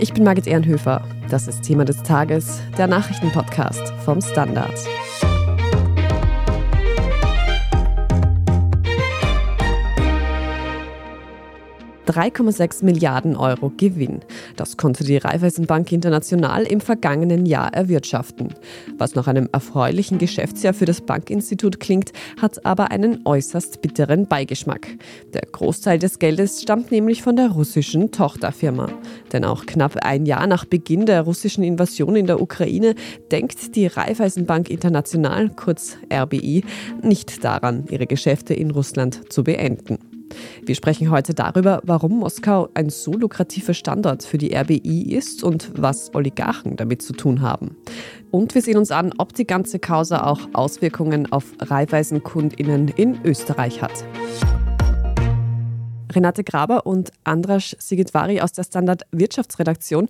Ich bin Margit Ehrenhöfer. Das ist Thema des Tages, der Nachrichtenpodcast vom Standard. 3,6 Milliarden Euro Gewinn. Das konnte die Raiffeisenbank International im vergangenen Jahr erwirtschaften. Was nach einem erfreulichen Geschäftsjahr für das Bankinstitut klingt, hat aber einen äußerst bitteren Beigeschmack. Der Großteil des Geldes stammt nämlich von der russischen Tochterfirma. Denn auch knapp ein Jahr nach Beginn der russischen Invasion in der Ukraine denkt die Raiffeisenbank International, kurz RBI, nicht daran, ihre Geschäfte in Russland zu beenden. Wir sprechen heute darüber, warum Moskau ein so lukrativer Standort für die RBI ist und was Oligarchen damit zu tun haben. Und wir sehen uns an, ob die ganze Causa auch Auswirkungen auf Reihweisenkundinnen in Österreich hat. Renate Graber und Andras Sigitvari aus der Standard Wirtschaftsredaktion.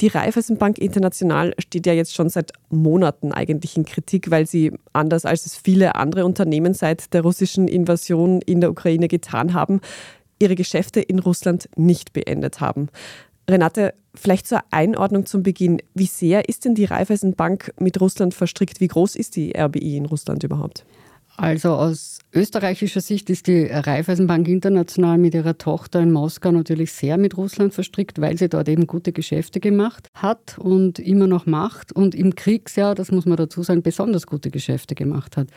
Die Raiffeisenbank International steht ja jetzt schon seit Monaten eigentlich in Kritik, weil sie, anders als es viele andere Unternehmen seit der russischen Invasion in der Ukraine getan haben, ihre Geschäfte in Russland nicht beendet haben. Renate, vielleicht zur Einordnung zum Beginn. Wie sehr ist denn die Raiffeisenbank mit Russland verstrickt? Wie groß ist die RBI in Russland überhaupt? Also aus österreichischer Sicht ist die Raiffeisenbank International mit ihrer Tochter in Moskau natürlich sehr mit Russland verstrickt, weil sie dort eben gute Geschäfte gemacht hat und immer noch macht und im Kriegsjahr, das muss man dazu sagen, besonders gute Geschäfte gemacht hat.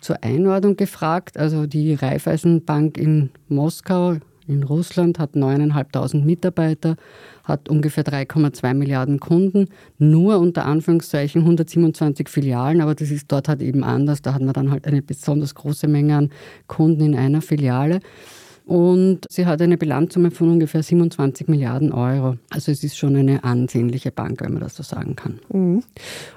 Zur Einordnung gefragt, also die Raiffeisenbank in Moskau in Russland, hat 9.500 Mitarbeiter, hat ungefähr 3,2 Milliarden Kunden, nur unter Anführungszeichen 127 Filialen, aber das ist dort halt eben anders. Da hat man dann halt eine besonders große Menge an Kunden in einer Filiale. Und sie hat eine Bilanzsumme von ungefähr 27 Milliarden Euro. Also es ist schon eine ansehnliche Bank, wenn man das so sagen kann. Mhm.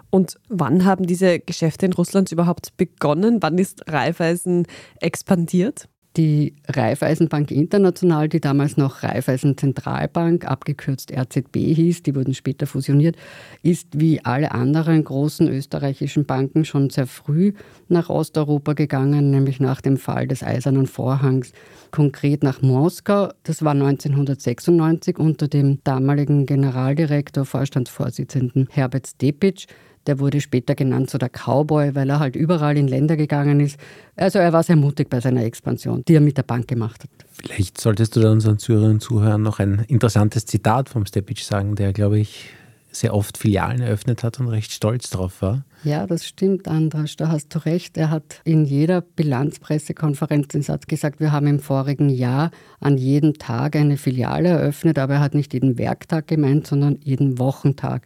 Und wann haben diese Geschäfte in Russland überhaupt begonnen? Wann ist Raiffeisen expandiert? Die Raiffeisenbank International, die damals noch Raiffeisen Zentralbank, abgekürzt RZB hieß, die wurden später fusioniert, ist wie alle anderen großen österreichischen Banken schon sehr früh nach Osteuropa gegangen, nämlich nach dem Fall des Eisernen Vorhangs, konkret nach Moskau. Das war 1996 unter dem damaligen Generaldirektor, Vorstandsvorsitzenden Herbert Stepic. Der wurde später genannt so der Cowboy, weil er halt überall in Länder gegangen ist. Also er war sehr mutig bei seiner Expansion, die er mit der Bank gemacht hat. Vielleicht solltest du da unseren Zuhörerinnen und Zuhörern noch ein interessantes Zitat vom Stepic sagen, der, glaube ich, sehr oft Filialen eröffnet hat und recht stolz darauf war. Ja, das stimmt, Andras, da hast du recht. Er hat in jeder Bilanzpressekonferenz den Satz gesagt, wir haben im vorigen Jahr an jedem Tag eine Filiale eröffnet, aber er hat nicht jeden Werktag gemeint, sondern jeden Wochentag.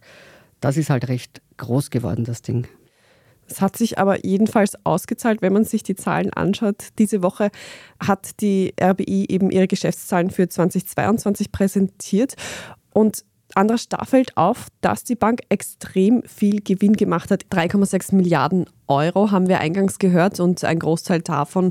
Das ist halt recht groß geworden, das Ding. Es hat sich aber jedenfalls ausgezahlt, wenn man sich die Zahlen anschaut. Diese Woche hat die RBI eben ihre Geschäftszahlen für 2022 präsentiert und Andras Staffelt auf, dass die Bank extrem viel Gewinn gemacht hat. 3,6 Milliarden Euro haben wir eingangs gehört und ein Großteil davon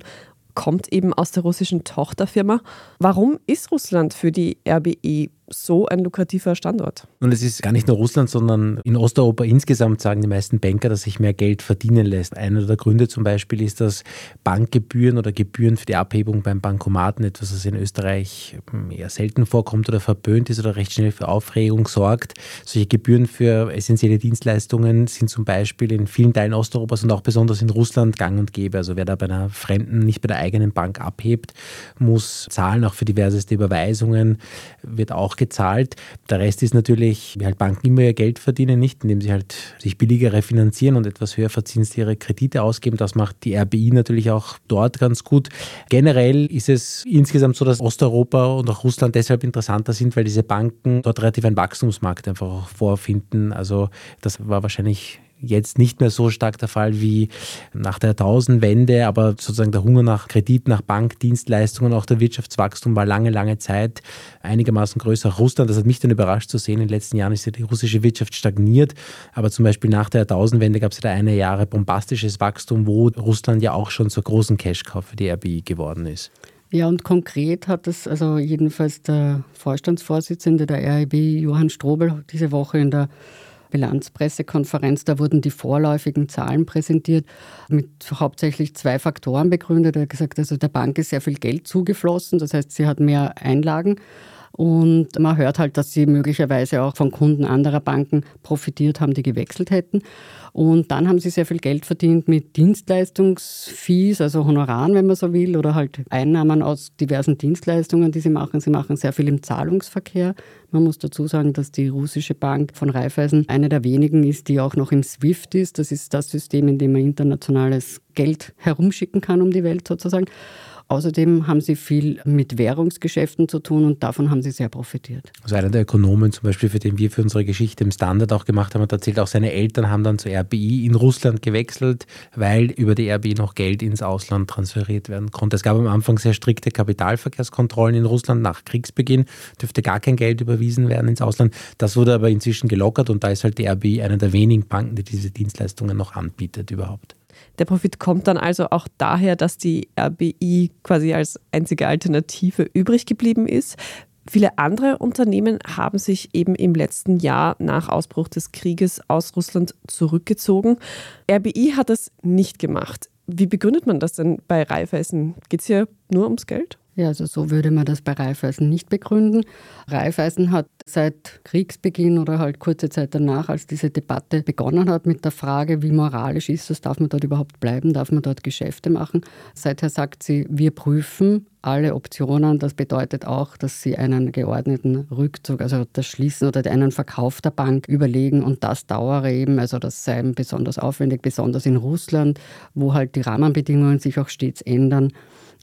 kommt eben aus der russischen Tochterfirma. Warum ist Russland für die RBI so ein lukrativer Standort. Und es ist gar nicht nur Russland, sondern in Osteuropa insgesamt sagen die meisten Banker, dass sich mehr Geld verdienen lässt. Einer der Gründe zum Beispiel ist, dass Bankgebühren oder Gebühren für die Abhebung beim Bankomaten, etwas, was in Österreich eher selten vorkommt oder verböhnt ist oder recht schnell für Aufregung sorgt. Solche Gebühren für essentielle Dienstleistungen sind zum Beispiel in vielen Teilen Osteuropas und auch besonders in Russland gang und gäbe. Also wer da bei einer fremden, nicht bei der eigenen Bank abhebt, muss zahlen, auch für diverseste Überweisungen, wird auch gezahlt. Der Rest ist natürlich, wie halt Banken immer ihr Geld verdienen, nicht, indem sie halt sich billiger refinanzieren und etwas höher verzinste Kredite ausgeben. Das macht die RBI natürlich auch dort ganz gut. Generell ist es insgesamt so, dass Osteuropa und auch Russland deshalb interessanter sind, weil diese Banken dort relativ einen Wachstumsmarkt einfach vorfinden. Also das war wahrscheinlich jetzt nicht mehr so stark der Fall wie nach der Tausendwende, aber sozusagen der Hunger nach Kredit, nach Bankdienstleistungen, auch der Wirtschaftswachstum war lange, lange Zeit einigermaßen größer. Russland, das hat mich dann überrascht zu sehen, in den letzten Jahren ist ja die russische Wirtschaft stagniert, aber zum Beispiel nach der Jahrtausendwende gab es ja da eine Jahre bombastisches Wachstum, wo Russland ja auch schon zur großen Cash-Cow für die RBI geworden ist. Ja, und konkret hat es also jedenfalls der Vorstandsvorsitzende der RIB, Johann Strobel, diese Woche in der Bilanzpressekonferenz, da wurden die vorläufigen Zahlen präsentiert, mit hauptsächlich zwei Faktoren begründet. Er hat gesagt, also der Bank ist sehr viel Geld zugeflossen, das heißt, sie hat mehr Einlagen Und man hört halt, dass sie möglicherweise auch von Kunden anderer Banken profitiert haben, die gewechselt hätten. Und dann haben sie sehr viel Geld verdient mit Dienstleistungsfees, also Honoraren, wenn man so will, oder halt Einnahmen aus diversen Dienstleistungen, die sie machen. Sie machen sehr viel im Zahlungsverkehr. Man muss dazu sagen, dass die russische Bank von Raiffeisen eine der wenigen ist, die auch noch im SWIFT ist. Das ist das System, in dem man internationales Geld herumschicken kann um die Welt sozusagen. Außerdem haben sie viel mit Währungsgeschäften zu tun und davon haben sie sehr profitiert. Also einer der Ökonomen zum Beispiel, für den wir für unsere Geschichte im Standard auch gemacht haben, hat erzählt, auch seine Eltern haben dann zur RBI in Russland gewechselt, weil über die RBI noch Geld ins Ausland transferiert werden konnte. Es gab am Anfang sehr strikte Kapitalverkehrskontrollen in Russland. Nach Kriegsbeginn dürfte gar kein Geld überwiesen werden ins Ausland. Das wurde aber inzwischen gelockert und da ist halt die RBI einer der wenigen Banken, die diese Dienstleistungen noch anbietet überhaupt. Der Profit kommt dann also auch daher, dass die RBI quasi als einzige Alternative übrig geblieben ist. Viele andere Unternehmen haben sich eben im letzten Jahr nach Ausbruch des Krieges aus Russland zurückgezogen. RBI hat das nicht gemacht. Wie begründet man das denn bei Raiffeisen? Geht es hier nur ums Geld? Ja, also so würde man das bei Raiffeisen nicht begründen. Raiffeisen hat seit Kriegsbeginn oder halt kurze Zeit danach, als diese Debatte begonnen hat mit der Frage, wie moralisch ist es, darf man dort überhaupt bleiben, darf man dort Geschäfte machen. Seither sagt sie, wir prüfen alle Optionen. Das bedeutet auch, dass sie einen geordneten Rückzug, also das Schließen oder einen Verkauf der Bank überlegen und das dauere eben, also das sei besonders aufwendig, besonders in Russland, wo halt die Rahmenbedingungen sich auch stets ändern.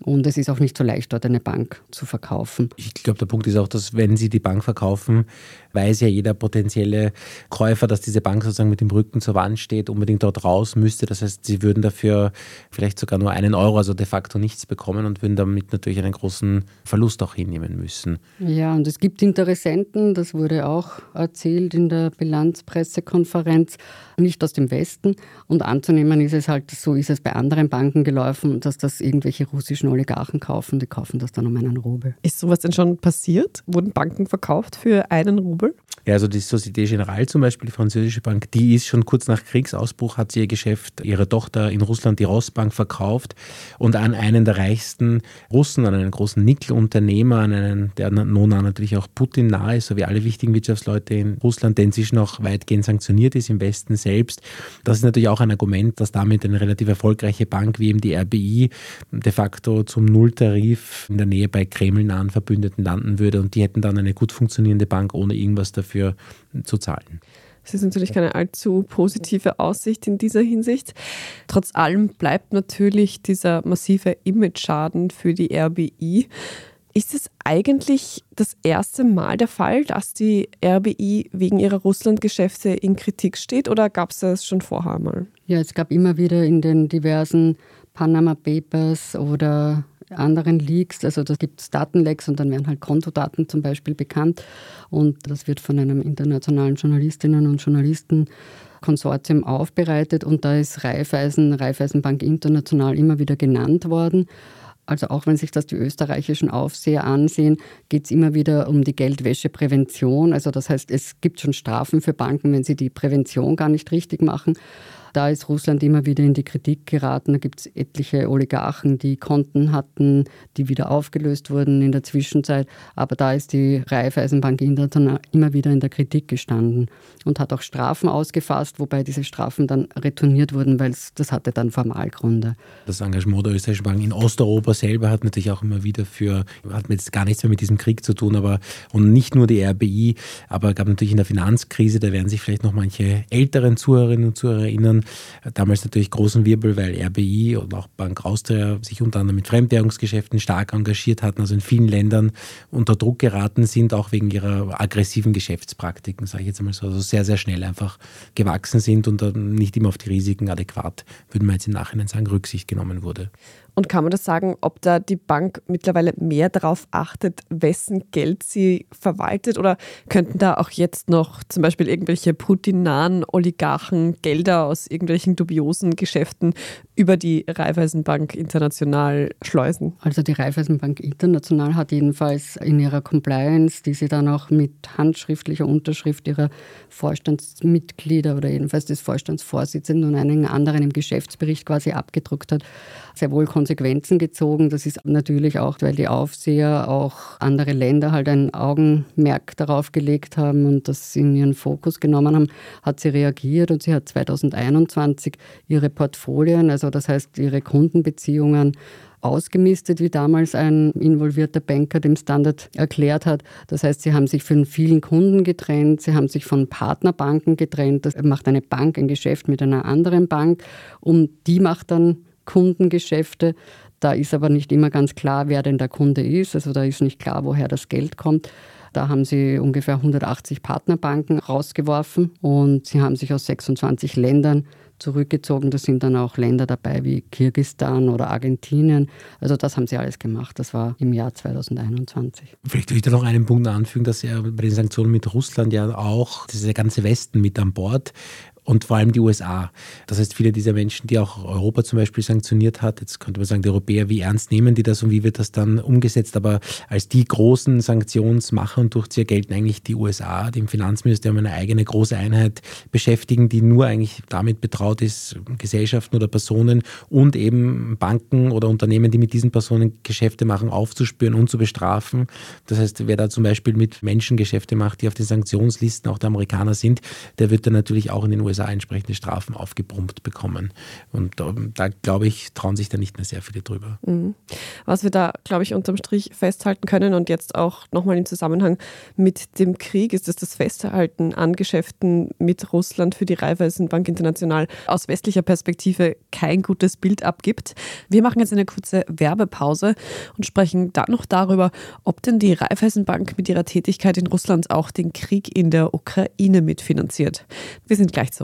Und es ist auch nicht so leicht, dort eine Bank zu verkaufen. Ich glaube, der Punkt ist auch, dass wenn Sie die Bank verkaufen, weiß ja jeder potenzielle Käufer, dass diese Bank sozusagen mit dem Rücken zur Wand steht, unbedingt dort raus müsste. Das heißt, Sie würden dafür vielleicht sogar nur einen Euro, also de facto nichts bekommen und würden damit natürlich einen großen Verlust auch hinnehmen müssen. Ja, und es gibt Interessenten, das wurde auch erzählt in der Bilanzpressekonferenz, nicht aus dem Westen. Und anzunehmen ist es halt, so ist es bei anderen Banken gelaufen, dass das irgendwelche russischen Oligarchen kaufen, die kaufen das dann um einen Rubel. Ist sowas denn schon passiert? Wurden Banken verkauft für einen Rubel? Kumpel ja, also die Société Générale zum Beispiel, die französische Bank, die ist schon kurz nach Kriegsausbruch, hat sie ihr Geschäft, ihre Tochter in Russland, die Rosbank, verkauft und an einen der reichsten Russen, an einen großen Nickelunternehmer, an einen, der nun natürlich auch Putin nahe ist, so wie alle wichtigen Wirtschaftsleute in Russland, der inzwischen auch weitgehend sanktioniert ist, im Westen selbst. Das ist natürlich auch ein Argument, dass damit eine relativ erfolgreiche Bank wie eben die RBI de facto zum Nulltarif in der Nähe bei kremlnahen Verbündeten landen würde und die hätten dann eine gut funktionierende Bank ohne irgendwas dafür dafür zu zahlen. Das ist natürlich keine allzu positive Aussicht in dieser Hinsicht. Trotz allem bleibt natürlich dieser massive Image-Schaden für die RBI. Ist es eigentlich das erste Mal der Fall, dass die RBI wegen ihrer Russland-Geschäfte in Kritik steht oder gab es das schon vorher mal? Ja, es gab immer wieder in den diversen Panama Papers oder anderen Leaks. Also da gibt es Datenlecks und dann werden halt Kontodaten zum Beispiel bekannt. Und das wird von einem internationalen Journalistinnen und Journalisten Konsortium aufbereitet und da ist Raiffeisen, Raiffeisenbank International immer wieder genannt worden. Also auch wenn sich das die österreichischen Aufseher ansehen, geht es immer wieder um die Geldwäscheprävention. Also das heißt, es gibt schon Strafen für Banken, wenn sie die Prävention gar nicht richtig machen. Da ist Russland immer wieder in die Kritik geraten. Da gibt es etliche Oligarchen, die Konten hatten, die wieder aufgelöst wurden in der Zwischenzeit. Aber da ist die Raiffeisenbank International immer wieder in der Kritik gestanden und hat auch Strafen ausgefasst, wobei diese Strafen dann retourniert wurden, weil das hatte dann Formalgründe. Das Engagement der österreichischen Bank in Osteuropa selber hat natürlich auch immer wieder für, hat jetzt gar nichts mehr mit diesem Krieg zu tun, aber und nicht nur die RBI, aber gab natürlich in der Finanzkrise, da werden sich vielleicht noch manche älteren Zuhörerinnen und Zuhörer erinnern, damals natürlich großen Wirbel, weil RBI und auch Bank Austria sich unter anderem mit Fremdwährungsgeschäften stark engagiert hatten, also in vielen Ländern unter Druck geraten sind, auch wegen ihrer aggressiven Geschäftspraktiken, sage ich jetzt einmal so, also sehr, sehr schnell einfach gewachsen sind und nicht immer auf die Risiken adäquat, würde man jetzt im Nachhinein sagen, Rücksicht genommen wurde. Und kann man das sagen, ob da die Bank mittlerweile mehr darauf achtet, wessen Geld sie verwaltet? Oder könnten da auch jetzt noch zum Beispiel irgendwelche Putin-nahen Oligarchen Gelder aus irgendwelchen dubiosen Geschäften über die Raiffeisenbank International schleusen? Also die Raiffeisenbank International hat jedenfalls in ihrer Compliance, die sie dann auch mit handschriftlicher Unterschrift ihrer Vorstandsmitglieder oder jedenfalls des Vorstandsvorsitzenden und einigen anderen im Geschäftsbericht quasi abgedruckt hat, sehr wohl Konsequenzen gezogen. Das ist natürlich auch, weil die Aufseher auch andere Länder halt ein Augenmerk darauf gelegt haben und das in ihren Fokus genommen haben, hat sie reagiert und sie hat 2021 ihre Portfolien, also das heißt ihre Kundenbeziehungen, ausgemistet, wie damals ein involvierter Banker dem Standard erklärt hat. Das heißt, sie haben sich von vielen Kunden getrennt, sie haben sich von Partnerbanken getrennt. Das macht eine Bank ein Geschäft mit einer anderen Bank und die macht dann Kundengeschäfte. Da ist aber nicht immer ganz klar, wer denn der Kunde ist. Also da ist nicht klar, woher das Geld kommt. Da haben sie ungefähr 180 Partnerbanken rausgeworfen und sie haben sich aus 26 Ländern zurückgezogen. Da sind dann auch Länder dabei wie Kirgistan oder Argentinien. Also das haben sie alles gemacht. Das war im Jahr 2021. Vielleicht will ich da noch einen Punkt anfügen, dass ja bei den Sanktionen mit Russland ja auch, der ganze Westen mit an Bord und vor allem die USA. Das heißt, viele dieser Menschen, die auch Europa zum Beispiel sanktioniert hat, jetzt könnte man sagen, die Europäer, wie ernst nehmen die das und wie wird das dann umgesetzt? Aber als die großen Sanktionsmacher und Durchzieher gelten eigentlich die USA, die im Finanzministerium eine eigene große Einheit beschäftigen, die nur eigentlich damit betraut ist, Gesellschaften oder Personen und eben Banken oder Unternehmen, die mit diesen Personen Geschäfte machen, aufzuspüren und zu bestrafen. Das heißt, wer da zum Beispiel mit Menschen Geschäfte macht, die auf den Sanktionslisten auch der Amerikaner sind, der wird dann natürlich auch in den USA USA entsprechende Strafen aufgebrummt bekommen. Und da, da glaube ich, trauen sich da nicht mehr sehr viele drüber. Mhm. Was wir da, glaube ich, unterm Strich festhalten können und jetzt auch nochmal im Zusammenhang mit dem Krieg, ist, dass das Festhalten an Geschäften mit Russland für die Raiffeisenbank International aus westlicher Perspektive kein gutes Bild abgibt. Wir machen jetzt eine kurze Werbepause und sprechen dann noch darüber, ob denn die Raiffeisenbank mit ihrer Tätigkeit in Russland auch den Krieg in der Ukraine mitfinanziert. Wir sind gleich zurück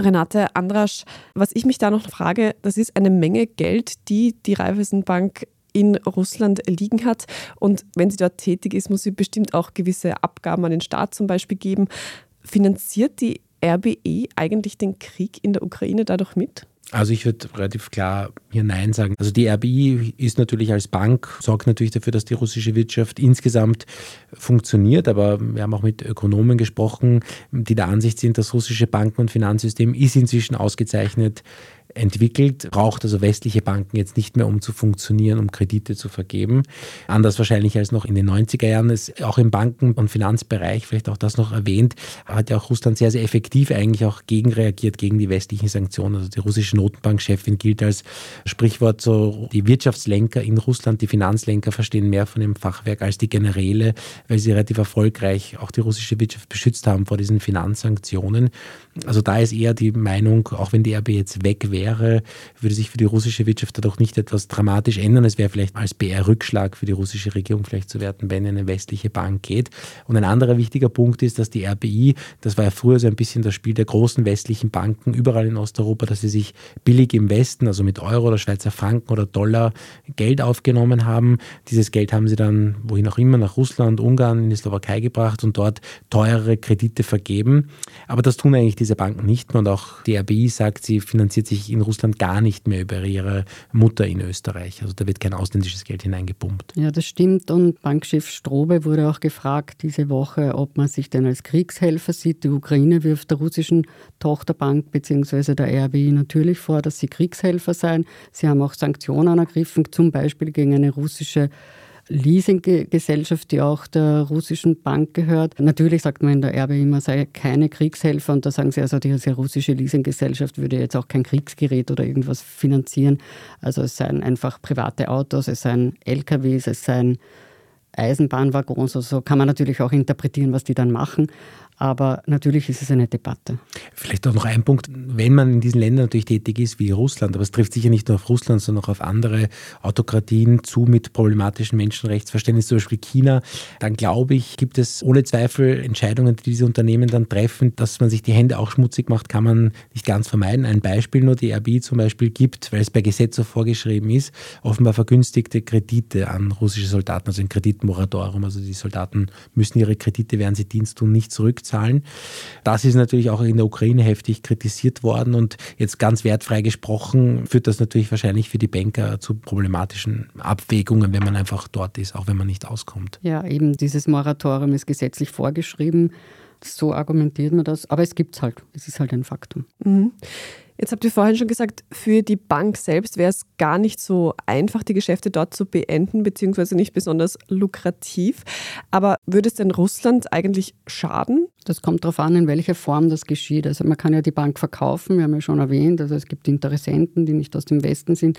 Renate Andrasch, was ich mich da noch frage, das ist eine Menge Geld, die die Raiffeisenbank in Russland liegen hat. Und wenn sie dort tätig ist, muss sie bestimmt auch gewisse Abgaben an den Staat zum Beispiel geben. Finanziert die RBE eigentlich den Krieg in der Ukraine dadurch mit? Also ich würde relativ klar hier Nein sagen. Also die RBI ist natürlich als Bank, sorgt natürlich dafür, dass die russische Wirtschaft insgesamt funktioniert, aber wir haben auch mit Ökonomen gesprochen, die der Ansicht sind, das russische Banken- und Finanzsystem ist inzwischen ausgezeichnet entwickelt, braucht also westliche Banken jetzt nicht mehr, um zu funktionieren, um Kredite zu vergeben. Anders wahrscheinlich als noch in den 90er Jahren. Ist auch im Banken- und Finanzbereich, vielleicht auch das noch erwähnt, hat ja auch Russland sehr, sehr effektiv eigentlich auch gegenreagiert gegen die westlichen Sanktionen. Also die russische Notenbankchefin gilt als Sprichwort so, die Wirtschaftslenker in Russland, die Finanzlenker verstehen mehr von dem Fachwerk als die Generäle, weil sie relativ erfolgreich auch die russische Wirtschaft beschützt haben vor diesen Finanzsanktionen. Also da ist eher die Meinung, auch wenn die RB jetzt weg wäre, würde sich für die russische Wirtschaft dadurch nicht etwas dramatisch ändern. Es wäre vielleicht als BR-Rückschlag für die russische Regierung vielleicht zu werten, wenn eine westliche Bank geht. Und ein anderer wichtiger Punkt ist, dass die RBI, das war ja früher so ein bisschen das Spiel der großen westlichen Banken überall in Osteuropa, dass sie sich billig im Westen, also mit Euro oder Schweizer Franken oder Dollar Geld aufgenommen haben. Dieses Geld haben sie dann wohin auch immer nach Russland, Ungarn, in die Slowakei gebracht und dort teurere Kredite vergeben. Aber das tun eigentlich diese Banken nicht mehr und auch die RBI sagt, sie finanziert sich in Russland gar nicht mehr über ihre Mutter in Österreich. Also da wird kein ausländisches Geld hineingepumpt. Ja, das stimmt und Bankchef Strobe wurde auch gefragt diese Woche, ob man sich denn als Kriegshelfer sieht. Die Ukraine wirft der russischen Tochterbank bzw. der RBI natürlich vor, dass sie Kriegshelfer seien. Sie haben auch Sanktionen ergriffen, zum Beispiel gegen eine russische Leasinggesellschaft, die auch der russischen Bank gehört. Natürlich sagt man in der Erbe immer, sei keine Kriegshelfer und da sagen sie also, diese russische Leasinggesellschaft würde jetzt auch kein Kriegsgerät oder irgendwas finanzieren. Also es seien einfach private Autos, es seien LKWs, es seien Eisenbahnwaggons. Also kann man natürlich auch interpretieren, was die dann machen. Aber natürlich ist es eine Debatte. Vielleicht auch noch ein Punkt, wenn man in diesen Ländern natürlich tätig ist wie Russland, aber es trifft sicher nicht nur auf Russland, sondern auch auf andere Autokratien zu mit problematischen Menschenrechtsverständnis, zum Beispiel China, dann glaube ich, gibt es ohne Zweifel Entscheidungen, die diese Unternehmen dann treffen, dass man sich die Hände auch schmutzig macht, kann man nicht ganz vermeiden. Ein Beispiel nur, die RBI zum Beispiel gibt, weil es bei Gesetz so vorgeschrieben ist, offenbar vergünstigte Kredite an russische Soldaten, also ein Kreditmoratorium. Also die Soldaten müssen ihre Kredite, während sie Dienst tun, nicht zurückzahlen zahlen. Das ist natürlich auch in der Ukraine heftig kritisiert worden und jetzt ganz wertfrei gesprochen führt das natürlich wahrscheinlich für die Banker zu problematischen Abwägungen, wenn man einfach dort ist, auch wenn man nicht auskommt. Ja, eben dieses Moratorium ist gesetzlich vorgeschrieben. So argumentiert man das, aber es gibt es halt. Es ist halt ein Faktum. Mhm. Jetzt habt ihr vorhin schon gesagt, für die Bank selbst wäre es gar nicht so einfach, die Geschäfte dort zu beenden, beziehungsweise nicht besonders lukrativ. Aber würde es denn Russland eigentlich schaden? Das kommt darauf an, in welcher Form das geschieht. Also man kann ja die Bank verkaufen, wir haben ja schon erwähnt, also es gibt Interessenten, die nicht aus dem Westen sind,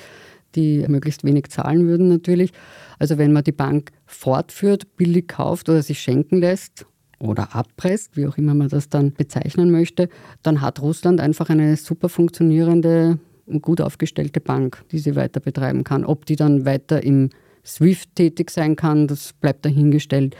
die möglichst wenig zahlen würden natürlich. Also wenn man die Bank fortführt, billig kauft oder sich schenken lässt oder abpresst, wie auch immer man das dann bezeichnen möchte, dann hat Russland einfach eine super funktionierende und gut aufgestellte Bank, die sie weiter betreiben kann. Ob die dann weiter im SWIFT tätig sein kann, das bleibt dahingestellt.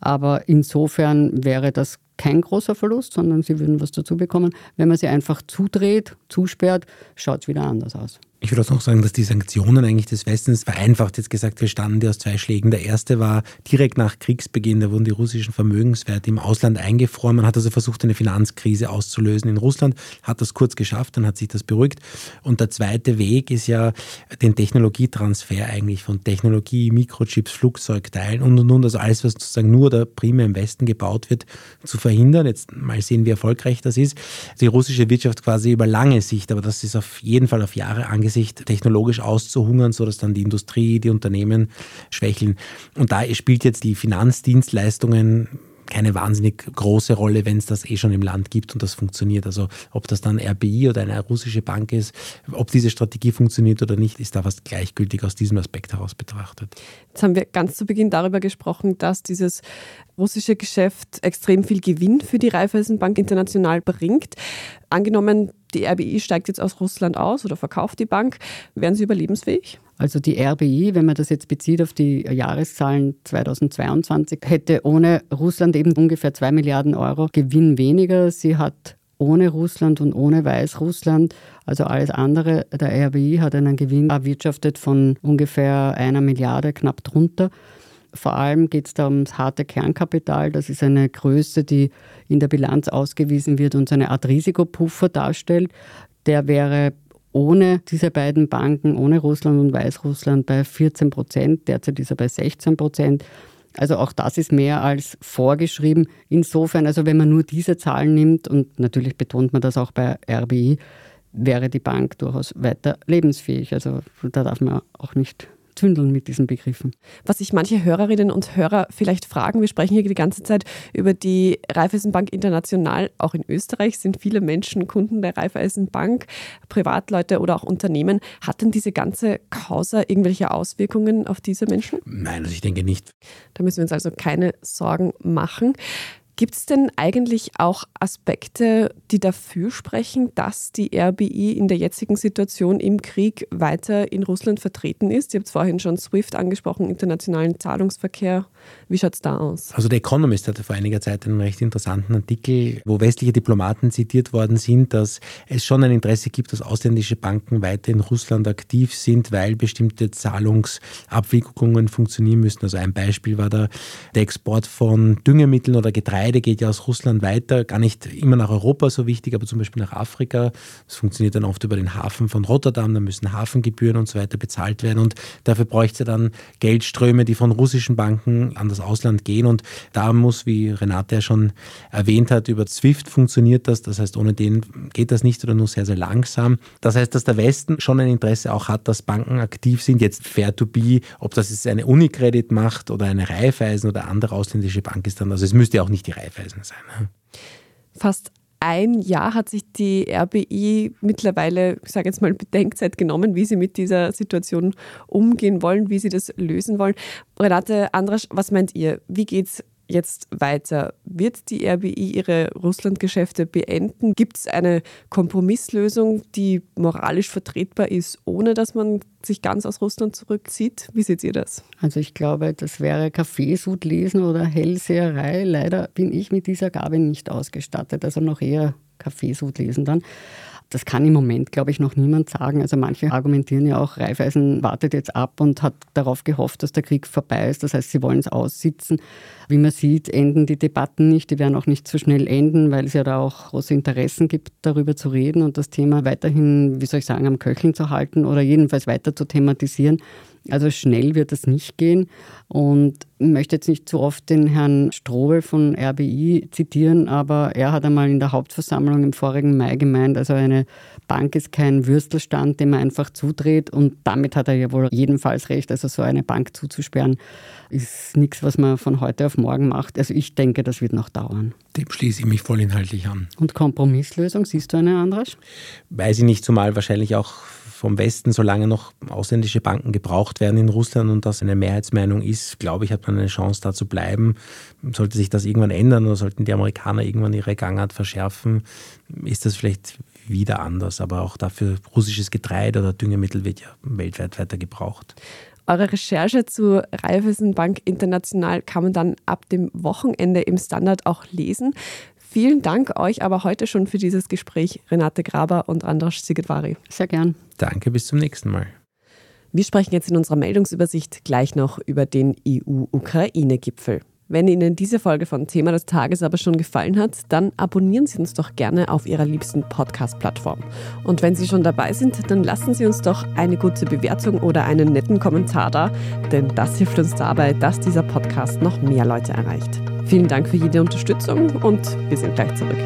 Aber insofern wäre das kein großer Verlust, sondern sie würden was dazu bekommen. Wenn man sie einfach zudreht, zusperrt, schaut es wieder anders aus. Ich würde auch noch sagen, dass die Sanktionen eigentlich des Westens vereinfacht jetzt gesagt, bestanden die aus zwei Schlägen. Der erste war direkt nach Kriegsbeginn, da wurden die russischen Vermögenswerte im Ausland eingefroren. Man hat also versucht, eine Finanzkrise auszulösen in Russland, hat das kurz geschafft, dann hat sich das beruhigt. Und der zweite Weg ist ja den Technologietransfer eigentlich von Technologie, Mikrochips, Flugzeugteilen und und und, also alles, was sozusagen nur oder primär im Westen gebaut wird, zu verhindern. Jetzt mal sehen, wie erfolgreich das ist. Die russische Wirtschaft quasi über lange Sicht, aber das ist auf jeden Fall auf Jahre angesehen Hinsicht technologisch auszuhungern, sodass dann die Industrie, die Unternehmen schwächeln. Und da spielt jetzt die Finanzdienstleistungen keine wahnsinnig große Rolle, wenn es das eh schon im Land gibt und das funktioniert. Also ob das dann RBI oder eine russische Bank ist, ob diese Strategie funktioniert oder nicht, ist da fast gleichgültig aus diesem Aspekt heraus betrachtet. Jetzt haben wir ganz zu Beginn darüber gesprochen, dass dieses russische Geschäft extrem viel Gewinn für die Raiffeisenbank international bringt. Angenommen, die RBI steigt jetzt aus Russland aus oder verkauft die Bank, wären sie überlebensfähig? Also die RBI, wenn man das jetzt bezieht auf die Jahreszahlen 2022, hätte ohne Russland eben ungefähr 2 Milliarden Euro Gewinn weniger. Sie hat ohne Russland und ohne Weißrussland, also alles andere, der RBI hat einen Gewinn erwirtschaftet von ungefähr einer Milliarde, knapp drunter. Vor allem geht es da ums harte Kernkapital. Das ist eine Größe, die in der Bilanz ausgewiesen wird und so eine Art Risikopuffer darstellt. Der wäre ohne diese beiden Banken, ohne Russland und Weißrussland bei 14 Prozent. Derzeit ist er bei 16 Prozent. Also auch das ist mehr als vorgeschrieben. Insofern, also wenn man nur diese Zahlen nimmt, und natürlich betont man das auch bei RBI, wäre die Bank durchaus weiter lebensfähig. Also da darf man auch nicht zündeln mit diesen Begriffen. Was sich manche Hörerinnen und Hörer vielleicht fragen, wir sprechen hier die ganze Zeit über die Raiffeisenbank International. Auch in Österreich sind viele Menschen Kunden der Raiffeisenbank, Privatleute oder auch Unternehmen. Hat denn diese ganze Causa irgendwelche Auswirkungen auf diese Menschen? Nein, also ich denke nicht. Da müssen wir uns also keine Sorgen machen. Gibt es denn eigentlich auch Aspekte, die dafür sprechen, dass die RBI in der jetzigen Situation im Krieg weiter in Russland vertreten ist? Ihr habt vorhin schon SWIFT angesprochen, internationalen Zahlungsverkehr. Wie schaut es da aus? Also der Economist hatte vor einiger Zeit einen recht interessanten Artikel, wo westliche Diplomaten zitiert worden sind, dass es schon ein Interesse gibt, dass ausländische Banken weiter in Russland aktiv sind, weil bestimmte Zahlungsabwicklungen funktionieren müssen. Also ein Beispiel war da der Export von Düngemitteln oder Getreide Getreide geht ja aus Russland weiter, gar nicht immer nach Europa so wichtig, aber zum Beispiel nach Afrika. Das funktioniert dann oft über den Hafen von Rotterdam, da müssen Hafengebühren und so weiter bezahlt werden und dafür bräuchte es dann Geldströme, die von russischen Banken an das Ausland gehen und da muss, wie Renate ja schon erwähnt hat, über SWIFT funktioniert das, das heißt, ohne den geht das nicht oder nur sehr, sehr langsam. Das heißt, dass der Westen schon ein Interesse auch hat, dass Banken aktiv sind, jetzt fair to be, ob das jetzt eine Unicredit macht oder eine Raiffeisen oder andere ausländische Bank ist dann, also es müsste auch nicht die Raiffeisen sein. Fast ein Jahr hat sich die RBI mittlerweile, ich sage jetzt mal, Bedenkzeit genommen, wie sie mit dieser Situation umgehen wollen, wie sie das lösen wollen. Renate Andrasch, was meint ihr? Wie geht es jetzt weiter? Wird die RBI ihre Russlandgeschäfte beenden? Gibt es eine Kompromisslösung, die moralisch vertretbar ist, ohne dass man sich ganz aus Russland zurückzieht? Wie seht ihr das? Also ich glaube, das wäre Kaffeesud lesen oder Hellseherei. Leider bin ich mit dieser Gabe nicht ausgestattet, also noch eher Kaffeesud lesen dann. Das kann im Moment, glaube ich, noch niemand sagen. Also manche argumentieren ja auch, Raiffeisen wartet jetzt ab und hat darauf gehofft, dass der Krieg vorbei ist. Das heißt, sie wollen es aussitzen. Wie man sieht, enden die Debatten nicht. Die werden auch nicht so schnell enden, weil es ja da auch große Interessen gibt, darüber zu reden und das Thema weiterhin, wie soll ich sagen, am Köcheln zu halten oder jedenfalls weiter zu thematisieren. Also schnell wird das nicht gehen. Und ich möchte jetzt nicht zu oft den Herrn Strobel von RBI zitieren, aber er hat einmal in der Hauptversammlung im vorigen Mai gemeint, also eine Bank ist kein Würstelstand, den man einfach zudreht. Und damit hat er ja wohl jedenfalls recht. Also so eine Bank zuzusperren, ist nichts, was man von heute auf morgen macht. Also ich denke, das wird noch dauern. Dem schließe ich mich vollinhaltlich an. Und Kompromisslösung, siehst du eine andere? Weiß ich nicht, zumal wahrscheinlich auch vom Westen, solange noch ausländische Banken gebraucht werden in Russland und das eine Mehrheitsmeinung ist, glaube ich, hat man eine Chance da zu bleiben. Sollte sich das irgendwann ändern oder sollten die Amerikaner irgendwann ihre Gangart verschärfen, ist das vielleicht wieder anders. Aber auch dafür russisches Getreide oder Düngemittel wird ja weltweit weiter gebraucht. Eure Recherche zu Raiffeisenbank International kann man dann ab dem Wochenende im Standard auch lesen. Vielen Dank euch aber heute schon für dieses Gespräch, Renate Graber und Andras Sigedvari. Sehr gern. Danke, bis zum nächsten Mal. Wir sprechen jetzt in unserer Meldungsübersicht gleich noch über den EU-Ukraine-Gipfel. Wenn Ihnen diese Folge von Thema des Tages aber schon gefallen hat, dann abonnieren Sie uns doch gerne auf Ihrer liebsten Podcast-Plattform. Und wenn Sie schon dabei sind, dann lassen Sie uns doch eine gute Bewertung oder einen netten Kommentar da, denn das hilft uns dabei, dass dieser Podcast noch mehr Leute erreicht. Vielen Dank für jede Unterstützung und wir sind gleich zurück.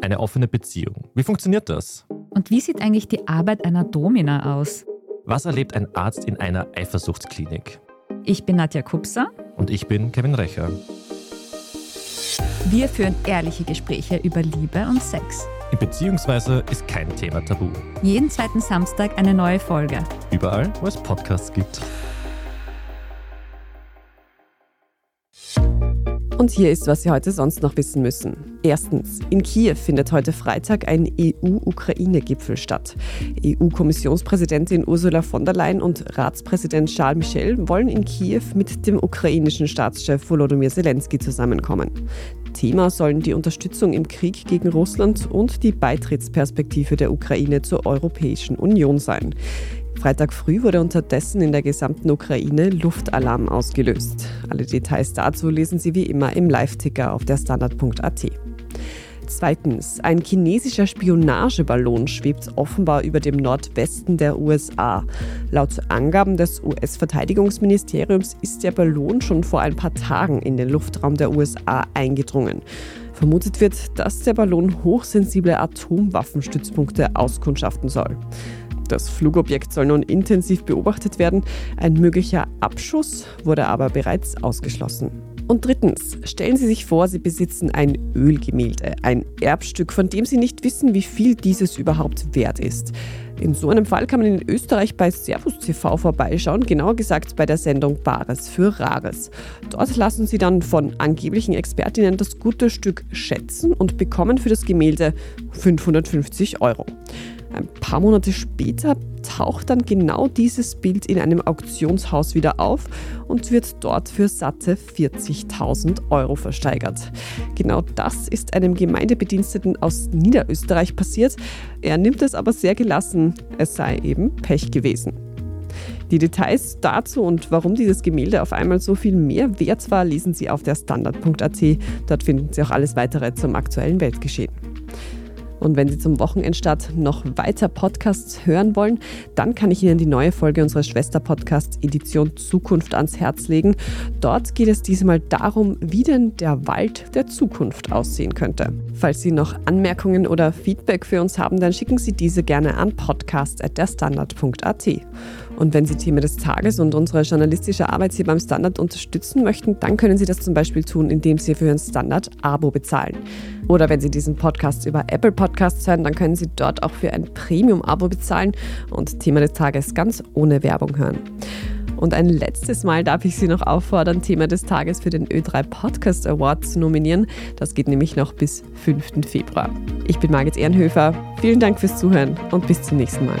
Eine offene Beziehung. Wie funktioniert das? Und wie sieht eigentlich die Arbeit einer Domina aus? Was erlebt ein Arzt in einer Eifersuchtsklinik? Ich bin Nadja Kupser. Und ich bin Kevin Recher. Wir führen ehrliche Gespräche über Liebe und Sex. Beziehungsweise ist kein Thema tabu. Jeden zweiten Samstag eine neue Folge. Überall, wo es Podcasts gibt. Und hier ist, was Sie heute sonst noch wissen müssen. Erstens, in Kiew findet heute Freitag ein EU-Ukraine-Gipfel statt. EU-Kommissionspräsidentin Ursula von der Leyen und Ratspräsident Charles Michel wollen in Kiew mit dem ukrainischen Staatschef Volodymyr Zelensky zusammenkommen. Thema sollen die Unterstützung im Krieg gegen Russland und die Beitrittsperspektive der Ukraine zur Europäischen Union sein. Freitag früh wurde unterdessen in der gesamten Ukraine Luftalarm ausgelöst. Alle Details dazu lesen Sie wie immer im Live-Ticker auf der Standard.at. Zweitens, ein chinesischer Spionageballon schwebt offenbar über dem Nordwesten der USA. Laut Angaben des US-Verteidigungsministeriums ist der Ballon schon vor ein paar Tagen in den Luftraum der USA eingedrungen. Vermutet wird, dass der Ballon hochsensible Atomwaffenstützpunkte auskundschaften soll. Das Flugobjekt soll nun intensiv beobachtet werden. Ein möglicher Abschuss wurde aber bereits ausgeschlossen. Und drittens, stellen Sie sich vor, Sie besitzen ein Ölgemälde, ein Erbstück, von dem Sie nicht wissen, wie viel dieses überhaupt wert ist. In so einem Fall kann man in Österreich bei Servus TV vorbeischauen, genauer gesagt bei der Sendung Bares für Rares. Dort lassen Sie dann von angeblichen Expertinnen das gute Stück schätzen und bekommen für das Gemälde 550 Euro. Ein paar Monate später taucht dann genau dieses Bild in einem Auktionshaus wieder auf und wird dort für satte 40.000 Euro versteigert. Genau das ist einem Gemeindebediensteten aus Niederösterreich passiert. Er nimmt es aber sehr gelassen, es sei eben Pech gewesen. Die Details dazu und warum dieses Gemälde auf einmal so viel mehr wert war, lesen Sie auf der Standard.at. Dort finden Sie auch alles weitere zum aktuellen Weltgeschehen. Und wenn Sie zum Wochenendstart noch weiter Podcasts hören wollen, dann kann ich Ihnen die neue Folge unseres Schwester-Podcasts Edition Zukunft ans Herz legen. Dort geht es diesmal darum, wie denn der Wald der Zukunft aussehen könnte. Falls Sie noch Anmerkungen oder Feedback für uns haben, dann schicken Sie diese gerne an podcast.derstandard.at. Und wenn Sie Thema des Tages und unsere journalistische Arbeit hier beim Standard unterstützen möchten, dann können Sie das zum Beispiel tun, indem Sie für Ihren Standard-Abo bezahlen. Oder wenn Sie diesen Podcast über Apple Podcasts hören, dann können Sie dort auch für ein Premium-Abo bezahlen und Thema des Tages ganz ohne Werbung hören. Und ein letztes Mal darf ich Sie noch auffordern, Thema des Tages für den Ö3 Podcast Award zu nominieren. Das geht nämlich noch bis 5. Februar. Ich bin Margit Ehrenhöfer. Vielen Dank fürs Zuhören und bis zum nächsten Mal.